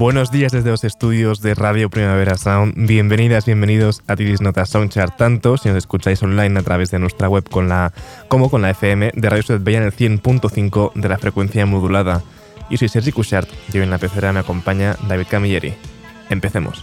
Buenos días desde los estudios de Radio Primavera Sound. Bienvenidas, bienvenidos a Tiris Nota Soundchart, tanto si nos escucháis online a través de nuestra web con la, como con la FM de Radio Ciudad Bella en el 100.5 de la frecuencia modulada. Y soy Sergi Cushart y hoy en la pecera me acompaña David Camilleri. Empecemos.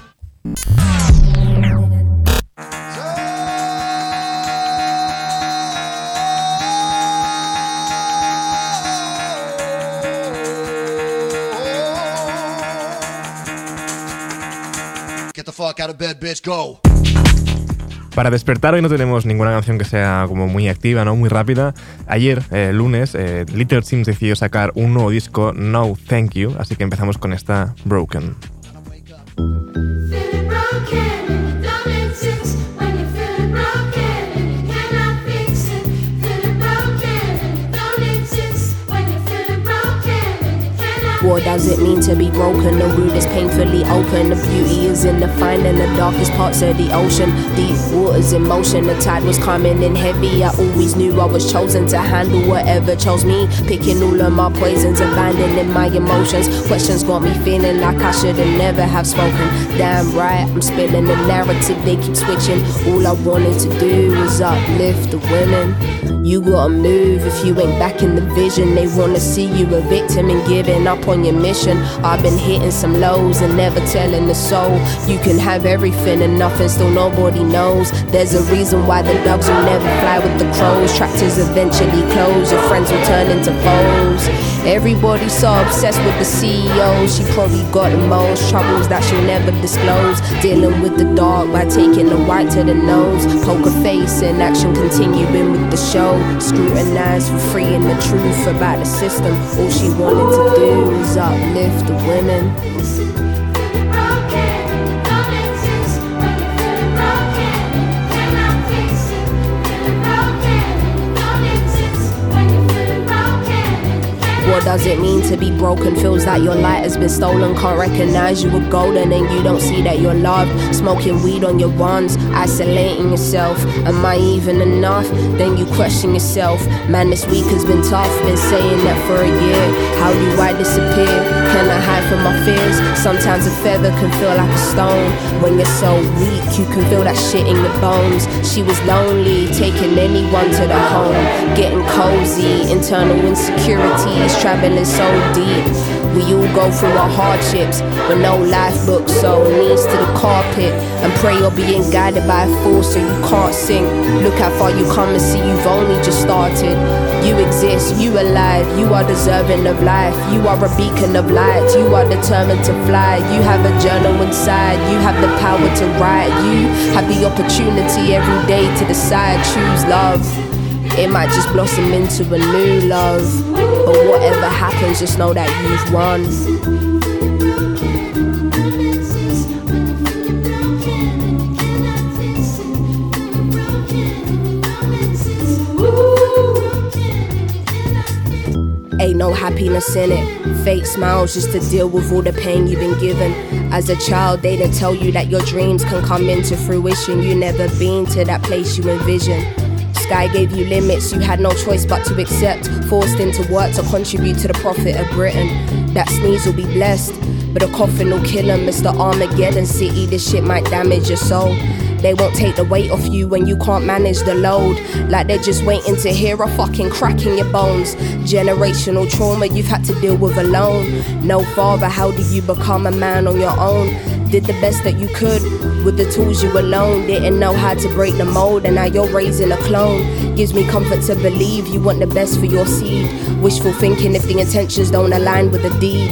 Para despertar hoy no tenemos ninguna canción que sea como muy activa, ¿no? Muy rápida. Ayer, eh, lunes, eh, Little Sims decidió sacar un nuevo disco, No Thank You, así que empezamos con esta Broken. What does it mean to be broken? The root is painfully open. The beauty is in the finding the darkest parts of the ocean. Deep waters in motion. The tide was coming in heavy. I always knew I was chosen to handle whatever chose me. Picking all of my poisons, abandoning my emotions. Questions got me feeling like I should have never have spoken. Damn right, I'm spilling the narrative. They keep switching. All I wanted to do was uplift the women. You gotta move if you ain't back in the vision. They wanna see you a victim and giving up on your mission. I've been hitting some lows and never telling the soul. You can have everything and nothing, still nobody knows. There's a reason why the dogs will never fly with the crows. Tractors eventually close, your friends will turn into foes. Everybody's so obsessed with the CEO. She probably got the most troubles that she'll never disclose. Dealing with the dark by taking the white to the nose. Poker face in action, continuing with the show. Scrutinized for freeing the truth about the system. All she wanted to do was uplift the women. What does it mean to be broken? Feels like your light has been stolen. Can't recognize you were golden and you don't see that you're loved. Smoking weed on your ones, isolating yourself. Am I even enough? Then you question yourself. Man, this week has been tough. Been saying that for a year. How do I disappear? Can I hide from my fears? Sometimes a feather can feel like a stone. When you're so weak, you can feel that shit in your bones. She was lonely, taking anyone to the home. Getting cozy, internal insecurities traveling so deep. We all go through our hardships, but no life book, so knees to the carpet and pray you're being guided by a force so you can't sink. Look how far you come and see you've only just started. You exist, you alive, you are deserving of life. You are a beacon of light, you are determined to fly. You have a journal inside, you have the power to write. You have the opportunity every day to decide, choose love. It might just blossom into a new love. But whatever happens, just know that you've won. Ain't no happiness in it. Fake smiles just to deal with all the pain you've been given. As a child, they didn't tell you that your dreams can come into fruition. You never been to that place you envision sky gave you limits, you had no choice but to accept. Forced into work to contribute to the profit of Britain. That sneeze will be blessed, but a coffin will kill him. Mr. Armageddon City, this shit might damage your soul. They won't take the weight off you when you can't manage the load. Like they're just waiting to hear a fucking crack in your bones. Generational trauma you've had to deal with alone. No father, how do you become a man on your own? Did the best that you could with the tools you alone. Didn't know how to break the mold, and now you're raising a clone. Gives me comfort to believe you want the best for your seed. Wishful thinking if the intentions don't align with the deed.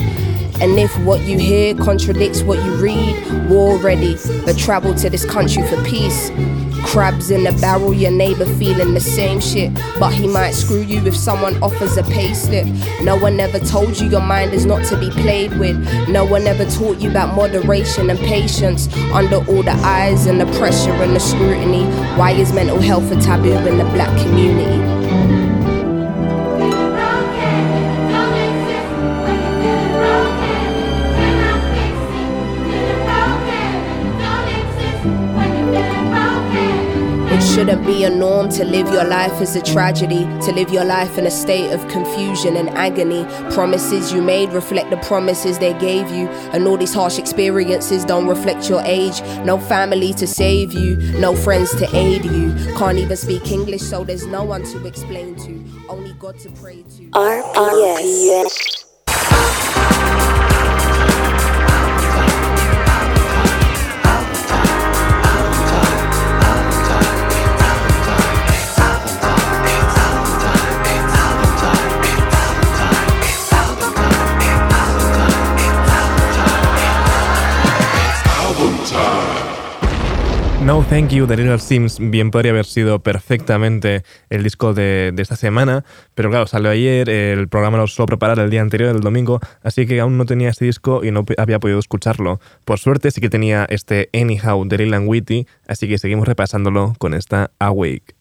And if what you hear contradicts what you read, war ready, but travel to this country for peace. Crabs in a barrel, your neighbor feeling the same shit. But he might screw you if someone offers a pay slip. No one ever told you your mind is not to be played with. No one ever taught you about moderation and patience. Under all the eyes and the pressure and the scrutiny, why is mental health a taboo in the black community? Shouldn't be a norm to live your life as a tragedy, to live your life in a state of confusion and agony. Promises you made reflect the promises they gave you, and all these harsh experiences don't reflect your age. No family to save you, no friends to aid you. Can't even speak English, so there's no one to explain to, only God to pray to. RPS. No Thank You de Little Sims bien podría haber sido perfectamente el disco de, esta semana, pero claro, salió ayer, el programa lo suelo preparar el día anterior, el domingo, así que aún no tenía este disco y no había podido escucharlo. Por suerte sí que tenía este Anyhow de Lil Witty, así que seguimos repasándolo con esta Awake.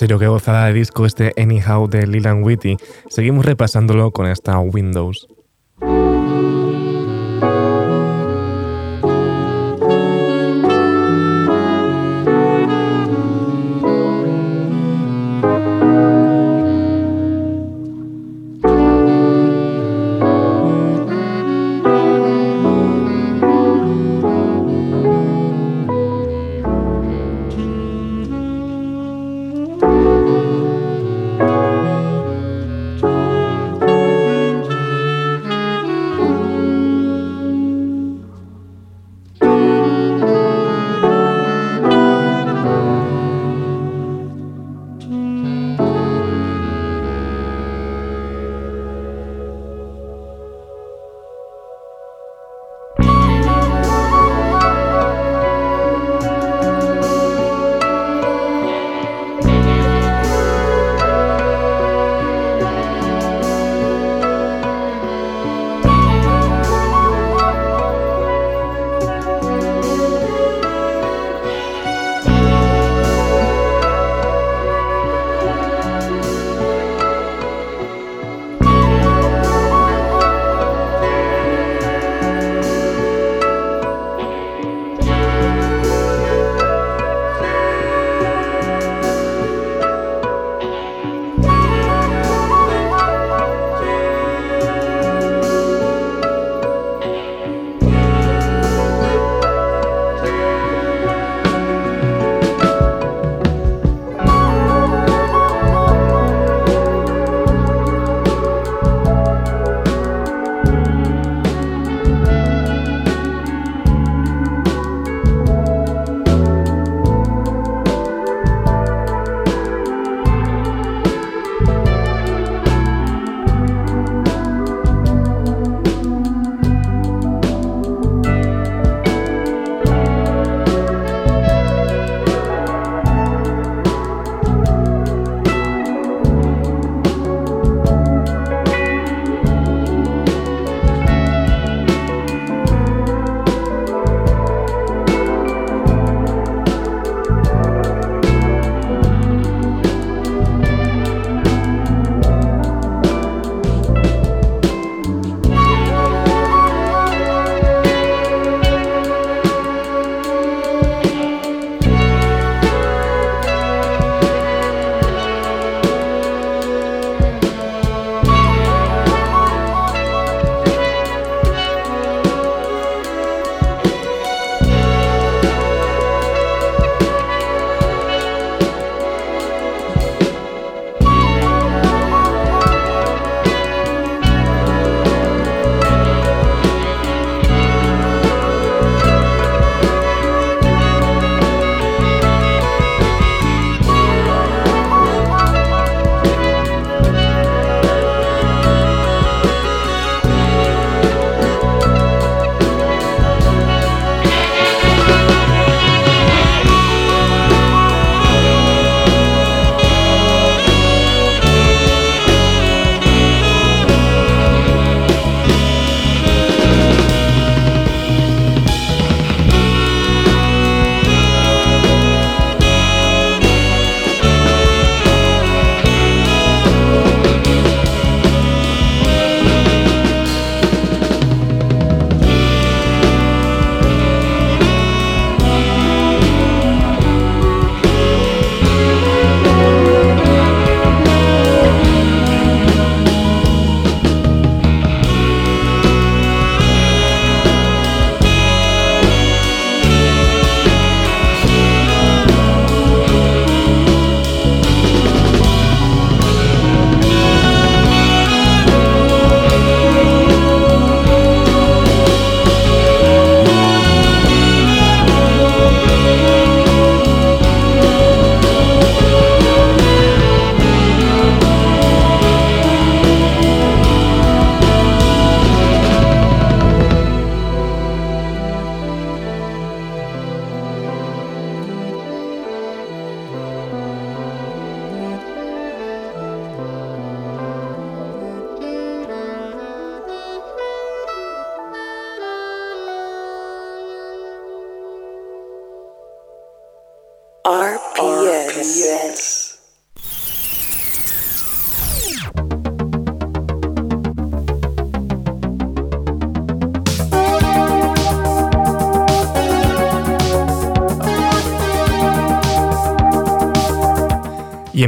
Serio, qué gozada de disco este Anyhow de Leland Whitty. Seguimos repasándolo con esta Windows.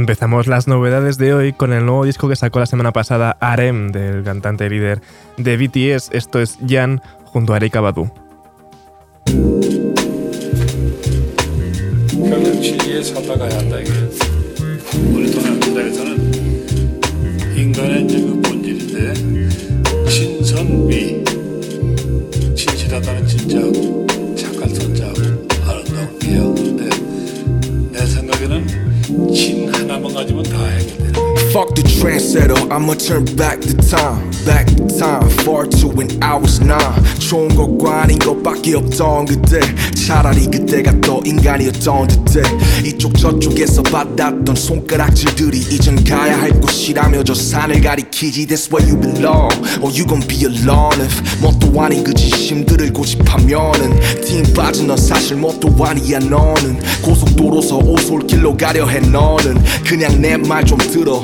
Empezamos las novedades de hoy con el nuevo disco que sacó la semana pasada Arem, del cantante líder de BTS. Esto es Jan junto a Erika Badu. Fuck the trendsetter, I'ma turn back the time Back the time, far to when I was nine. 좋은 것과 아닌 것밖에 없던 그때 차라리 그때가 더 인간이었던 듯해. 이쪽 저쪽에서 받았던 손가락질들이 이젠 가야 할 곳이라며 저 산을 가리키지 That's where you belong. Or you gon' be alone if 뭣도 아닌 그 지심들을 고집하면은 팀 빠진 넌 사실 뭣도 아니야 너는. 고속도로서 오솔길로 가려 해 너는. 그냥 내 말 좀 들어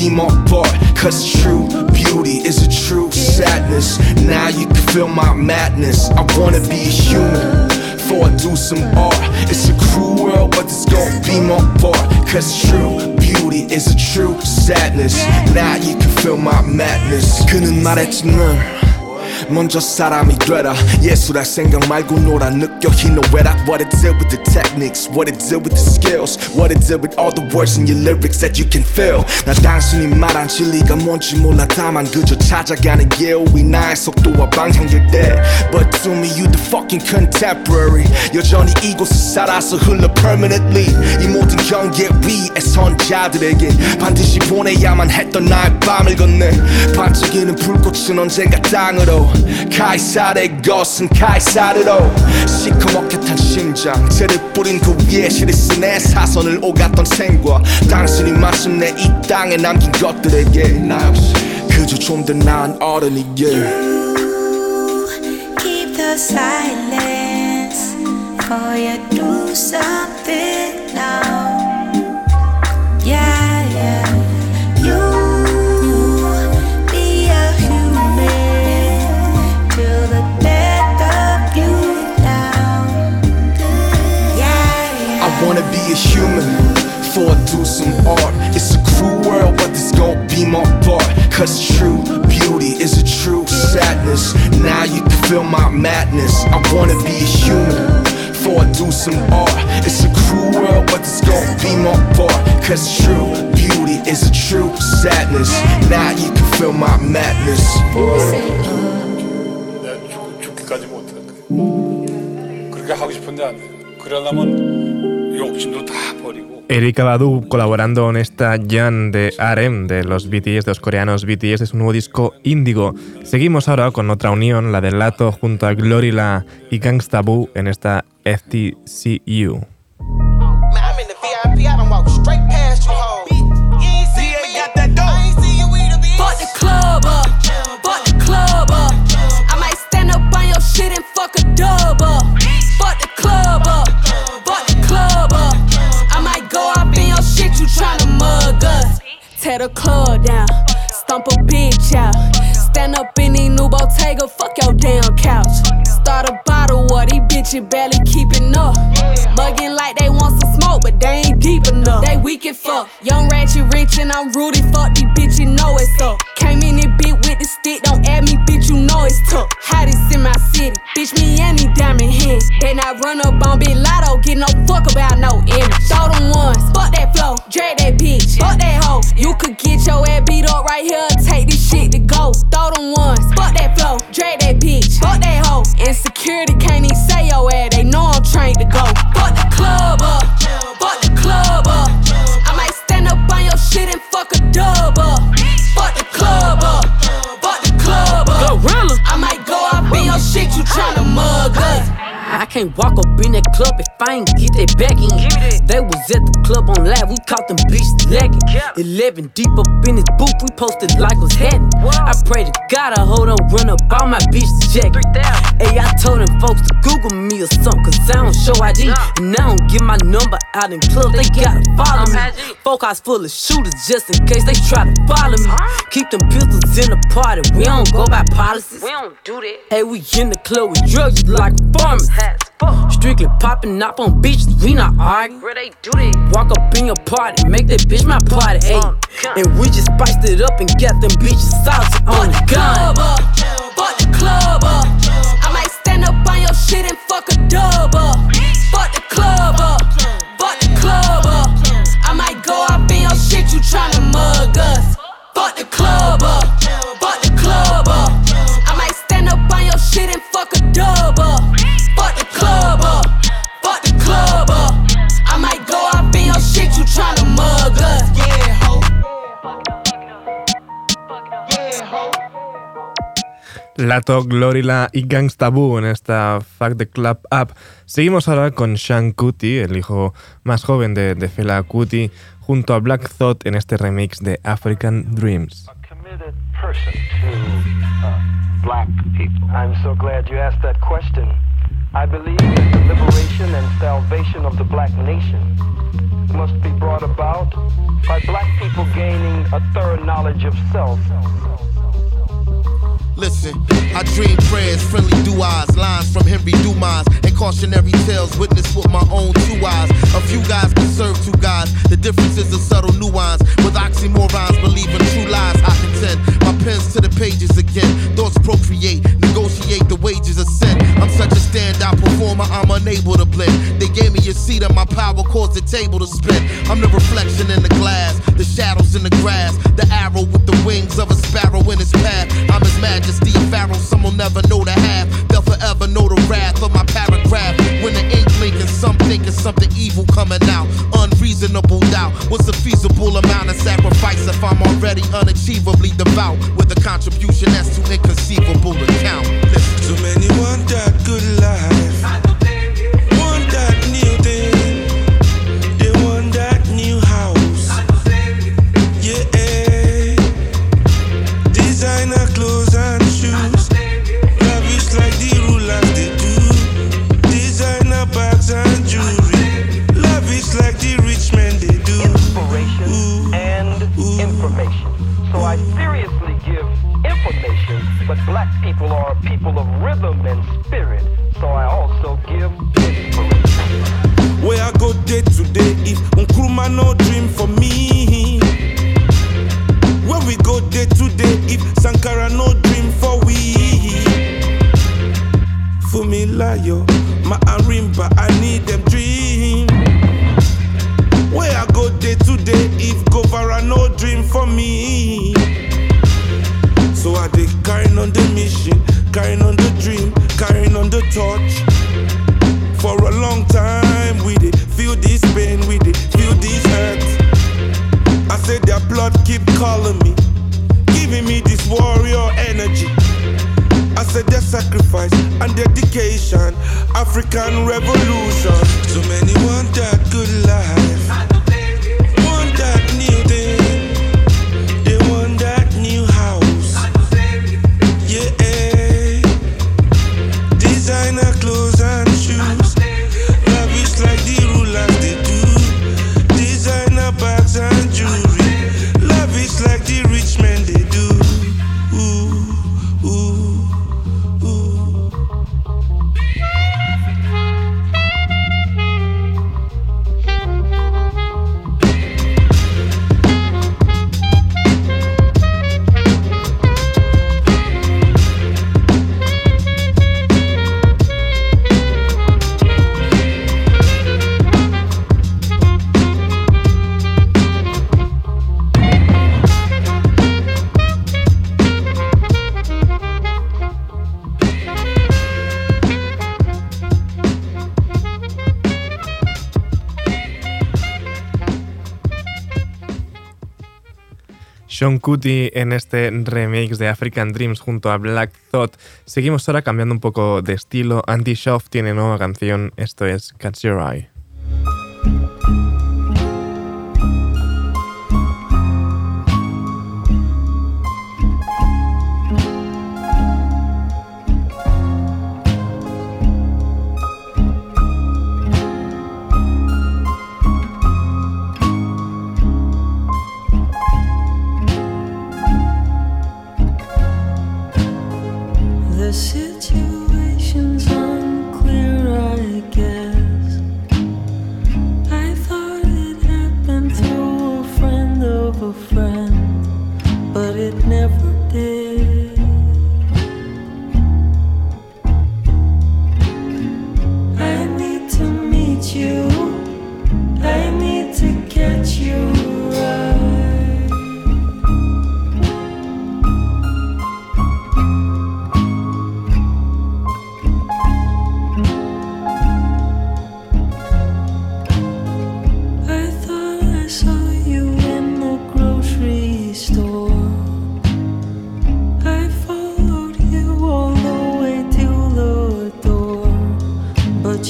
be my part. Cause true beauty is a true sadness. Now you can feel my madness. I wanna be a human before I do some art. It's a cruel world, but this gon' be my part. Cause true beauty is a true sadness. Now you can feel my madness. 그는 말했지만 먼저 사람이 되라 예술할 생각 말고 놀아 느껴 that what it did with the techniques what it did with the skills what it did with all the words in your lyrics that you can feel 나 단순히 말한 진리가 뭔지 몰라 다만 그저 찾아가는 예우이 나의 속도와 방향일 때 but to me you the fucking contemporary 여전히 이곳에 살아서 흘러 permanently 이 모든 경계 위에 선 자들에게 반드시 보내야만 했던 나의 밤을 건네 반짝이는 불꽃은 언젠가 땅으로 카이사르의 것은 카이사르로 시커멓게 탄 심장 죄를 뿌린 그 위에 실을 쓴내 사선을 오갔던 생과 당신이 마침내 이 땅에 남긴 것들에게 나 역시 그저 좀 더 나은 어른이게 keep the silence for you do something now. Yeah yeah be my part. Cause true beauty is a true sadness. Now you can feel my madness. I wanna be a human before I do some art. It's a cruel world, but this gon' be my part. Cause true beauty is a true sadness. Now you can feel my madness. 내가 죽, 죽기까지 못해. 그렇게 하고 싶은데 안 돼. 그러려면 욕심도 다 버리고. Erika Badu colaborando en esta Jan de Arem de los BTS, de los coreanos BTS, es un nuevo disco índigo. Seguimos ahora con otra unión, la del Lato junto a Glorilla y Gangsta Boo en esta FTCU. Can't walk up in that club if I ain't get that back in. They was at the club on live, we caught them bitches lagging. 11 deep up in this booth, we posted like what's happening. I pray to God I hold on, run up all my bitches jacket. Hey, I told them folks to Google me or something, cause I don't show ID. And I don't give my number out in clubs, they gotta follow me. Folk house full of shooters just in case they try to follow me. Keep them pistols in the party, we don't go by policies. We don't do that. Hey, we in the club with drugs like farmers. Strictly popping up on beaches, we not arguing. Where they do that? Walk up in your party, make that bitch my party, ayy. And we just spiced it up and got them bitches saucy on the gun. club up, fuck the club Lato, Glorilla y Gangsta Boo en esta Fuck the Club Up. Seguimos ahora con Sean Kuti, el hijo más joven de, Fela Kuti, junto a Black Thought en este remix de African Dreams. uh. I believe that the liberation and salvation of the black nation must be brought about by black people gaining a thorough knowledge of self. Listen, I dream prayers, friendly duas, lines from Henry Dumas, and cautionary tales witnessed with my own two eyes. A few guys can serve two guys. The difference is a subtle nuance. With oxymorons, believing true lies, I contend. My pen's to the pages again. Thoughts procreate, negotiate the wages of sin. I'm such a standout performer, I'm unable to blend. They gave me a seat and my power caused the table to spin. I'm the reflection in the glass, the shadows in the grass, the arrow with the wings of a sparrow in its path. I'm his majesty, a pharaoh, some will never know the half. They'll forever know the wrath of my paragraph. When the ink blinking, some thinking something evil coming out. Unreasonable doubt. What's a feasible amount of sacrifice if I'm already unachievably devout? With a contribution that's too inconceivable to count. Listen. So many want that good life. Sean Cutie en este remix de African Dreams junto a Black Thought. Seguimos ahora cambiando un poco de estilo. Andy Shoff tiene nueva canción, esto es Catch Your Eye.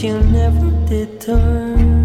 you never did turn.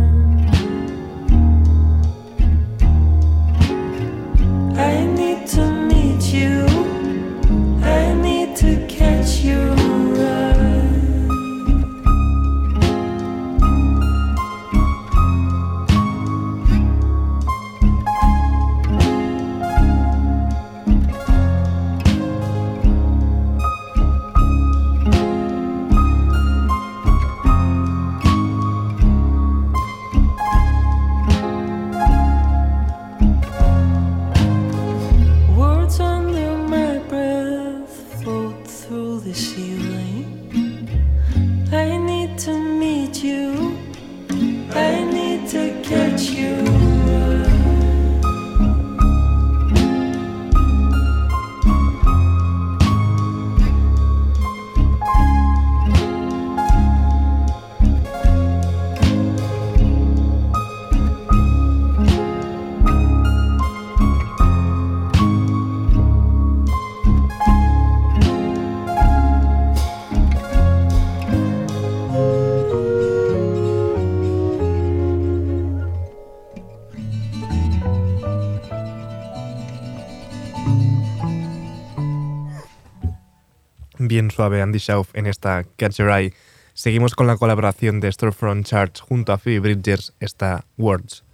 suave Andy Schauf en esta Catch Your Eye. Seguimos con la colaboración de Storefront Charts junto a Phoebe Bridgers, esta Words.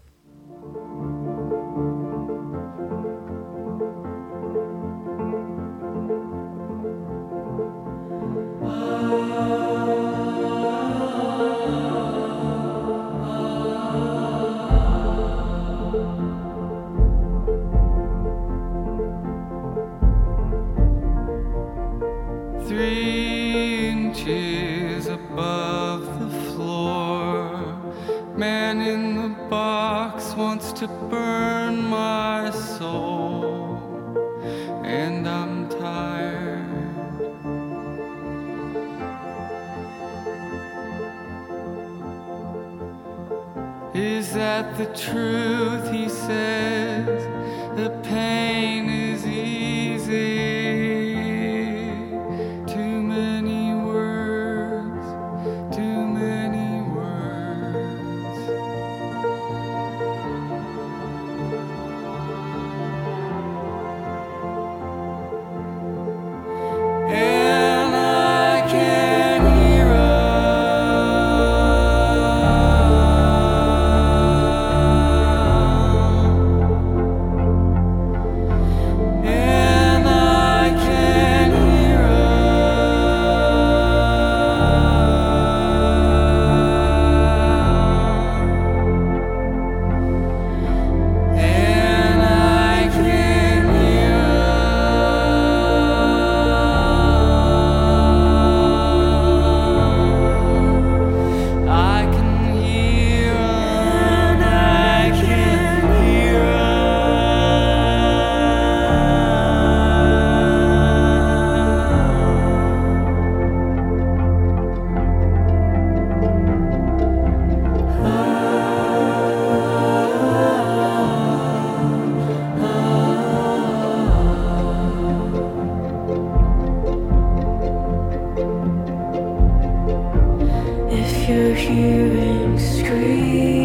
Hearing screams.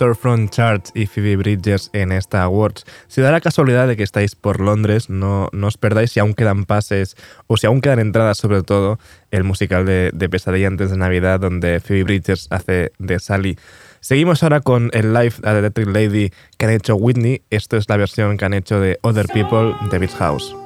Storefront Charts y Phoebe Bridgers en esta Awards. Si da la casualidad de que estáis por Londres, no, no os perdáis si aún quedan pases o si aún quedan entradas, sobre todo, el musical de, de Pesadilla antes de Navidad, donde Phoebe Bridgers hace de Sally. Seguimos ahora con el live at Electric Lady que han hecho Whitney. Esto es la versión que han hecho de Other People de Beach House.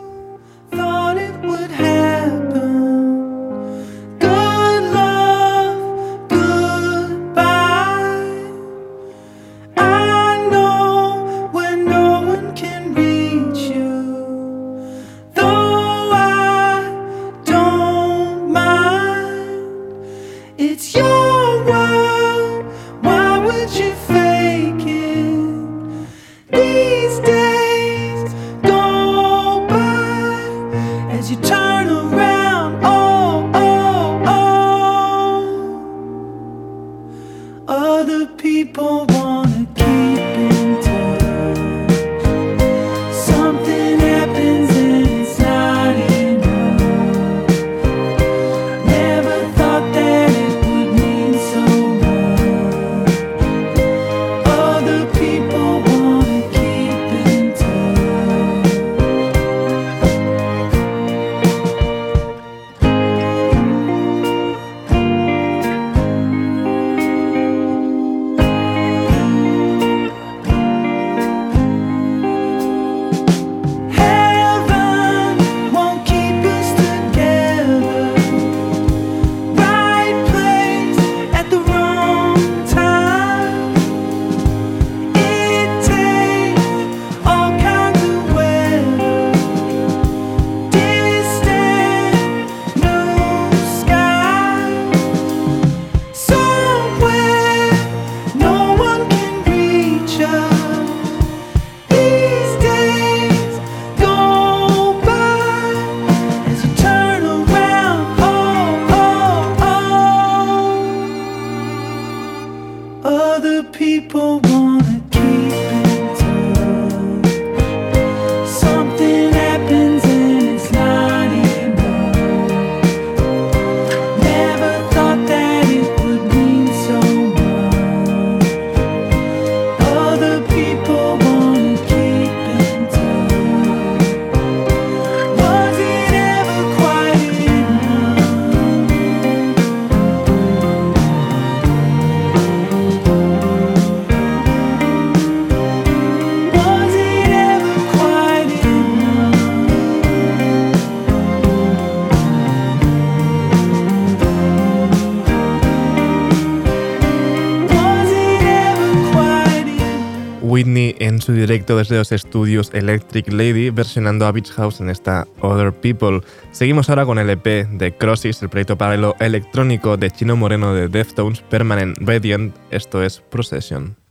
Desde los estudios Electric Lady versionando a Beach House en esta Other People. Seguimos ahora con el EP de Crossis, el proyecto paralelo electrónico de Chino Moreno de Deftones, Permanent Radiant, esto es Procession.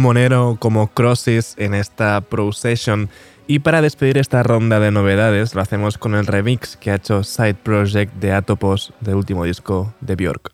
Monero como Crosses en esta Pro Session. Y para despedir esta ronda de novedades, lo hacemos con el remix que ha hecho Side Project de Atopos del último disco de Björk.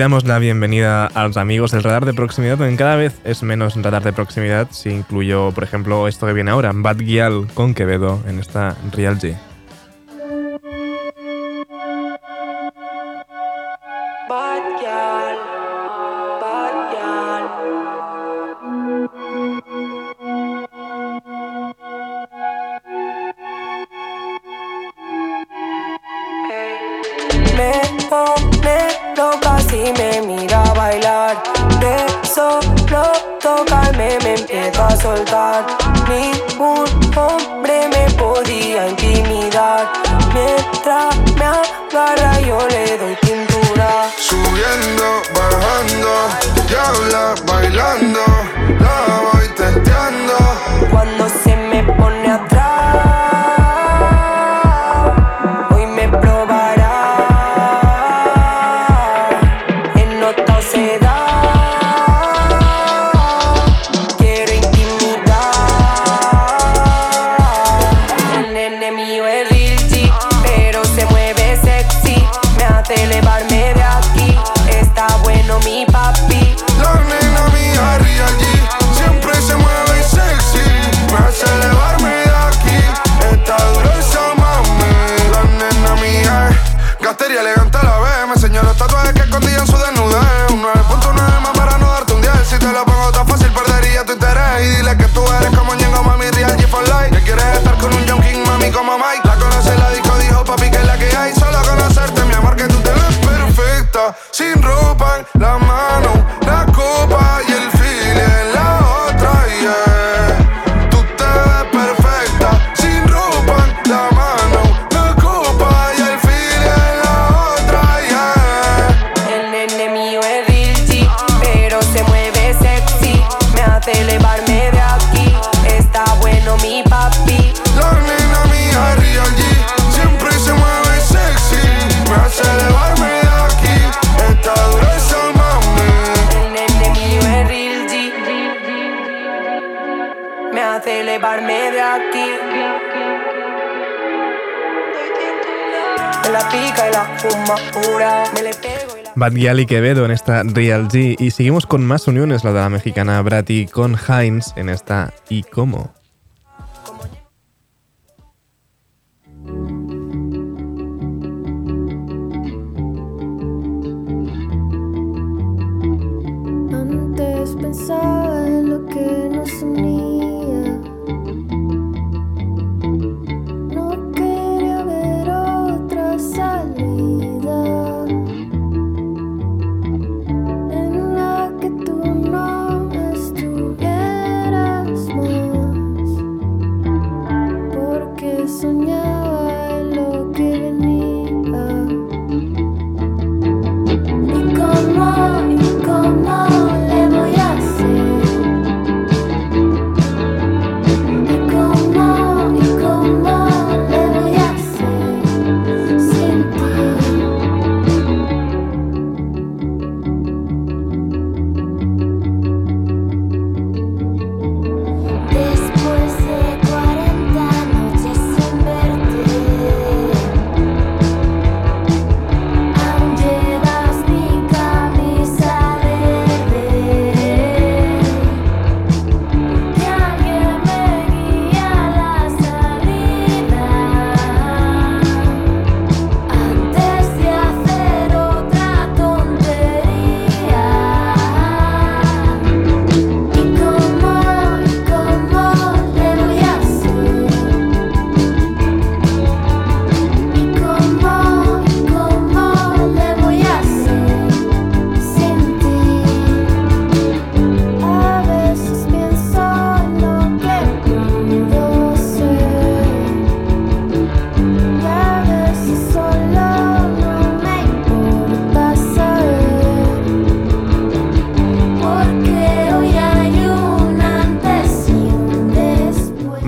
damos la bienvenida a los amigos del radar de proximidad, donde cada vez es menos radar de proximidad si incluyo, por ejemplo, esto que viene ahora, Bad Gyal con Quevedo en esta Real G. Charlie Quevedo en esta Real G y seguimos con más uniones, la de la mexicana Brati con Heinz en esta ¿Y cómo? Antes pensaba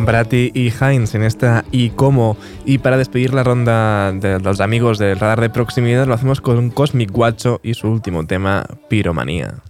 Bratty y Heinz en esta y cómo. Y para despedir la ronda de los amigos del radar de proximidad lo hacemos con Cosmic Guacho y su último tema, Piromanía.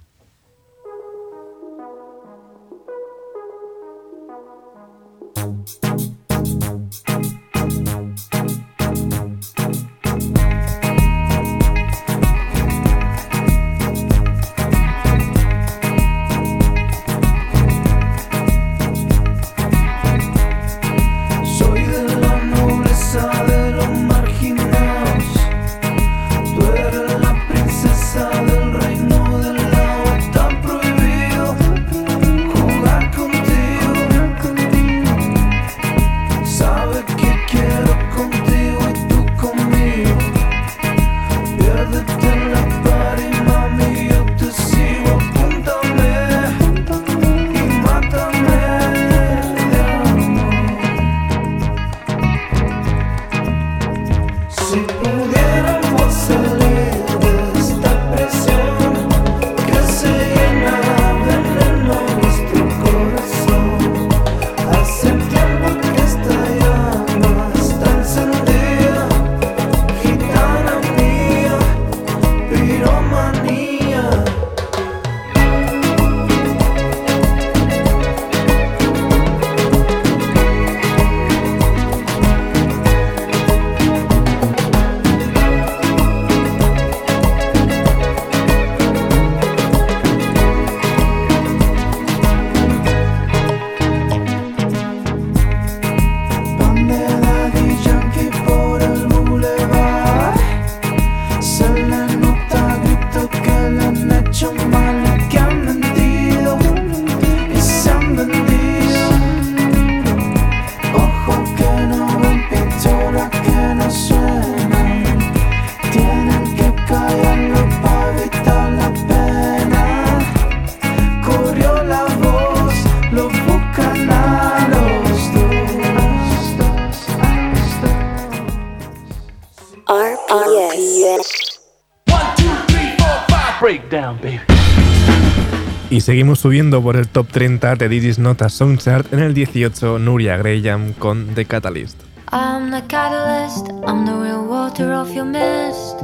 Subiendo por el top 30 de Digis Notas Songchart en el 18 Nuria Graham con The Catalyst. I'm the catalyst, I'm the real water of your mist.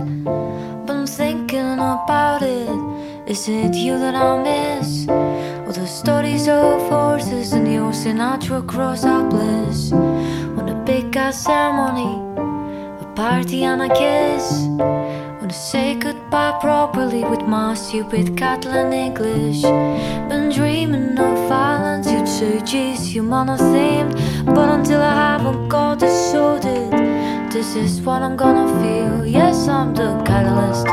Been thinking about it. Is it you that I miss? All the stories of horses and ocean natural cross our bliss. On a big ass ceremony, a party and a kiss. Wanna say goodbye properly with my stupid Catalan English. Been dreaming of violence, you'd say, geez, you monothemed. But until I haven't got it sorted, this is what I'm gonna feel. Yes, I'm the catalyst.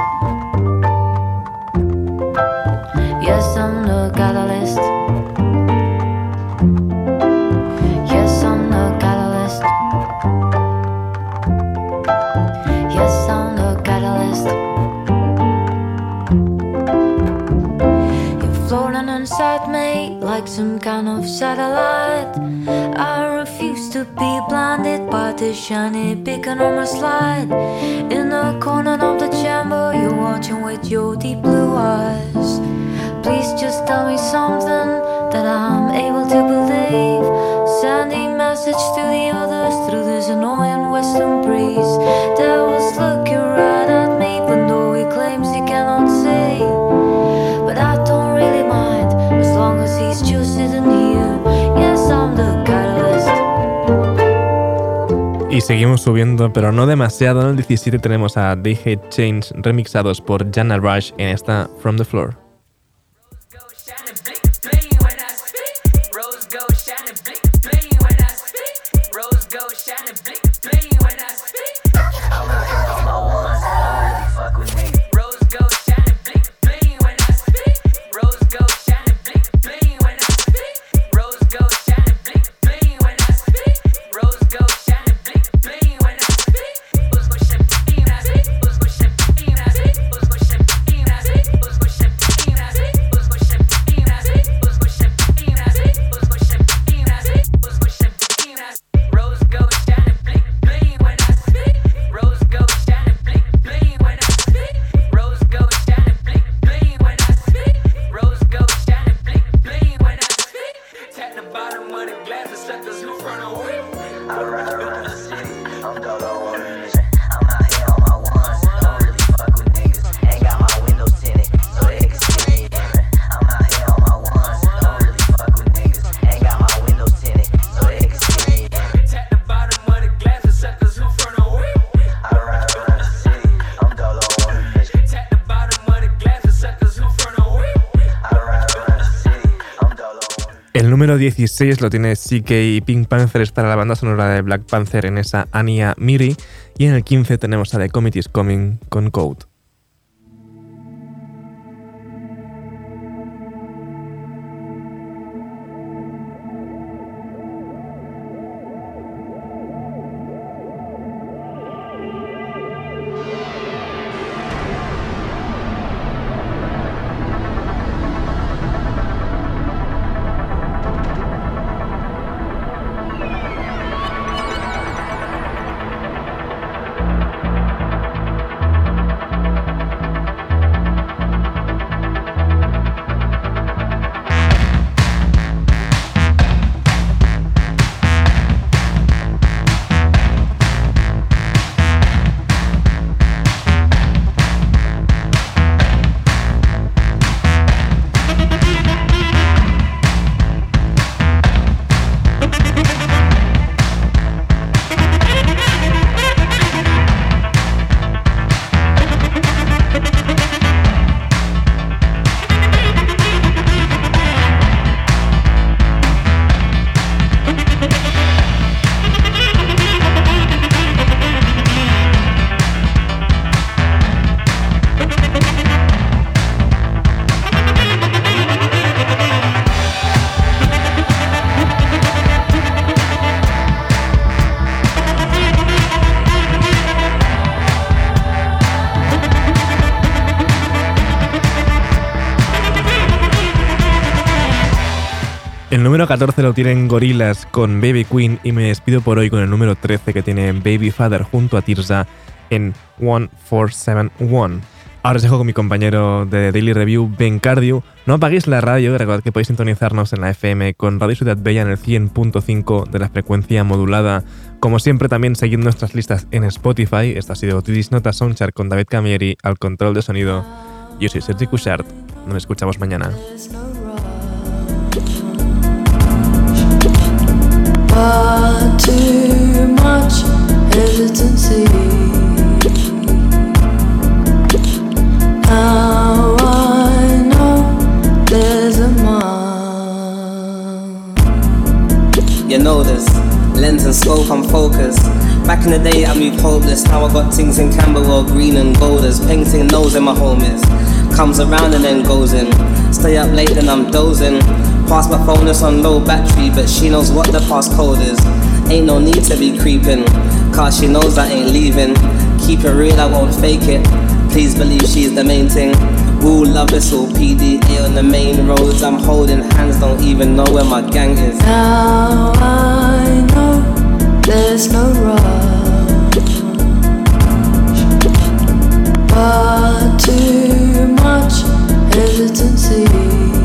Like some kind of satellite. I refuse to be blinded by the shiny beacon on my slide. In the corner of the chamber, you're watching with your deep seguimos subiendo, pero no demasiado. En el 17 tenemos a They Hate Change remixados por Jana Rush en esta From the Floor. El número 16 lo tiene CK y Pink Panther, es para la banda sonora de Black Panther en esa Anya Miri. Y en el 15 tenemos a The Comet is Coming con Code. Número 14 lo tienen Gorilas con Baby Queen y me despido por hoy con el número 13 que tiene Baby Father junto a Tirza en 1471. Ahora os dejo con mi compañero de Daily Review, Ben Cardio. No apaguéis la radio, recordad que podéis sintonizarnos en la FM con Radio Ciudad Bella en el 100.5 de la frecuencia modulada. Como siempre, también seguid nuestras listas en Spotify. Esta ha sido Tidis Nota Soundchart con David Camilleri al control de sonido. Yo soy Sergi Cushart. Nos escuchamos mañana. Comes around and then goes in. Stay up late, and I'm dozing. Pass my phone, it's on low battery, but she knows what the passcode is. Ain't no need to be creeping, cause she knows I ain't leaving. Keep it real, I won't fake it. Please believe she's the main thing. Ooh, love this all PDA on the main roads. I'm holding hands, don't even know where my gang is. Now I know there's no rush. Far too much hesitancy.